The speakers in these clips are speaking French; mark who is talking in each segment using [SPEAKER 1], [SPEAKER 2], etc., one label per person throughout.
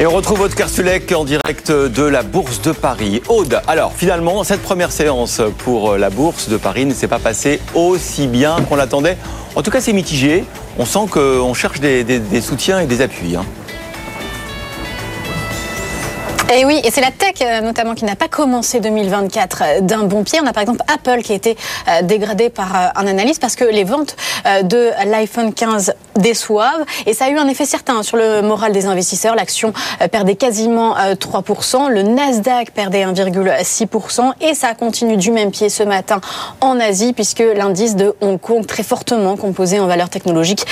[SPEAKER 1] Et on retrouve Aude Kersulek en direct de la Bourse de Paris. Aude, alors finalement, cette première séance pour la Bourse de Paris ne s'est pas passée aussi bien qu'on l'attendait. En tout cas, c'est mitigé. On sent qu'on cherche des, soutiens et des appuis. Hein.
[SPEAKER 2] Et oui, et c'est la tech euh, notamment qui n'a pas commencé 2024 euh, d'un bon pied. On a par exemple Apple qui a été euh, dégradé par un analyste parce que les ventes de l'iPhone 15 déçoivent et ça a eu un effet certain sur le moral des investisseurs. L'action perdait quasiment 3%, le Nasdaq perdait 1,6% et ça continue du même pied ce matin en Asie puisque l'indice de Hong Kong très fortement composé en valeur technologique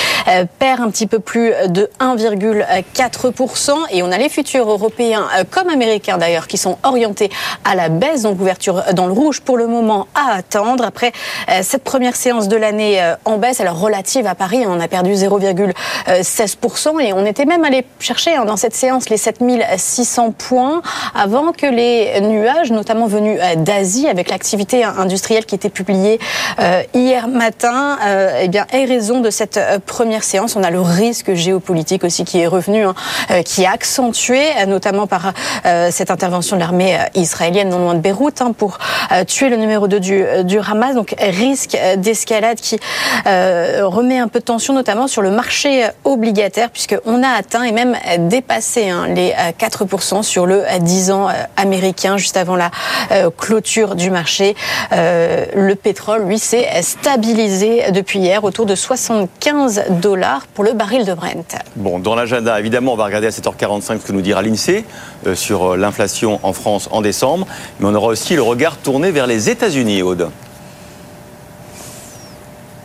[SPEAKER 2] perd un petit peu plus de 1,4% et on a les futurs européens comme américains d'ailleurs, qui sont orientés à la baisse, donc ouverture dans le rouge pour le moment à attendre. Après euh, cette première séance de l'année euh, en baisse, alors relative à Paris, on a perdu 0,16% et on était même allé chercher hein, dans cette séance les 7600 points avant que les nuages, notamment venus euh, d'Asie, avec l'activité industrielle qui était publiée hier matin, eh aient raison de cette première séance. On a le risque géopolitique aussi qui est revenu, hein, qui est accentué, notamment par euh, cette intervention de l'armée euh, israélienne non loin de Beyrouth hein, pour euh, tuer le numéro 2 du, du Hamas. Donc risque d'escalade qui remet un peu de tension notamment sur le marché obligataire puisqu'on a atteint et même dépassé hein, les 4% sur le 10 ans américain juste avant la clôture du marché. Le pétrole, lui, s'est stabilisé depuis hier autour de 75 dollars pour le baril de Brent.
[SPEAKER 1] Bon, dans l'agenda, évidemment, on va regarder à 7h45 ce que nous dira l'INSEE sur euh, l'inflation en France en décembre, mais on aura aussi le regard tourné vers les États-Unis, Aude.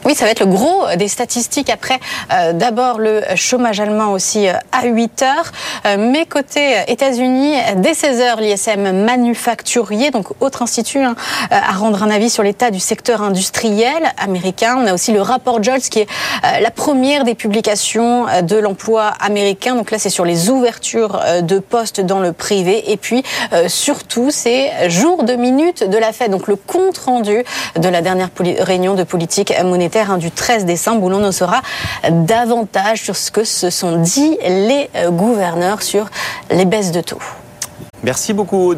[SPEAKER 2] Oui, ça va être le gros des statistiques. Après, euh, d'abord le chômage allemand aussi euh, à 8 heures. Euh, mais côté États-Unis, dès 16 heures, l'ISM manufacturier, donc autre institut, hein, à rendre un avis sur l'état du secteur industriel américain. On a aussi le rapport Jolts qui est la première des publications de l'emploi américain. Donc là, c'est sur les ouvertures de postes dans le privé. Et puis, surtout, c'est jour de minute de la fête. Donc le compte rendu de la dernière réunion de politique monétaire Hein, du 13 décembre où l'on en saura davantage sur ce que se sont dit les euh, gouverneurs sur les baisses de taux.
[SPEAKER 1] Merci beaucoup.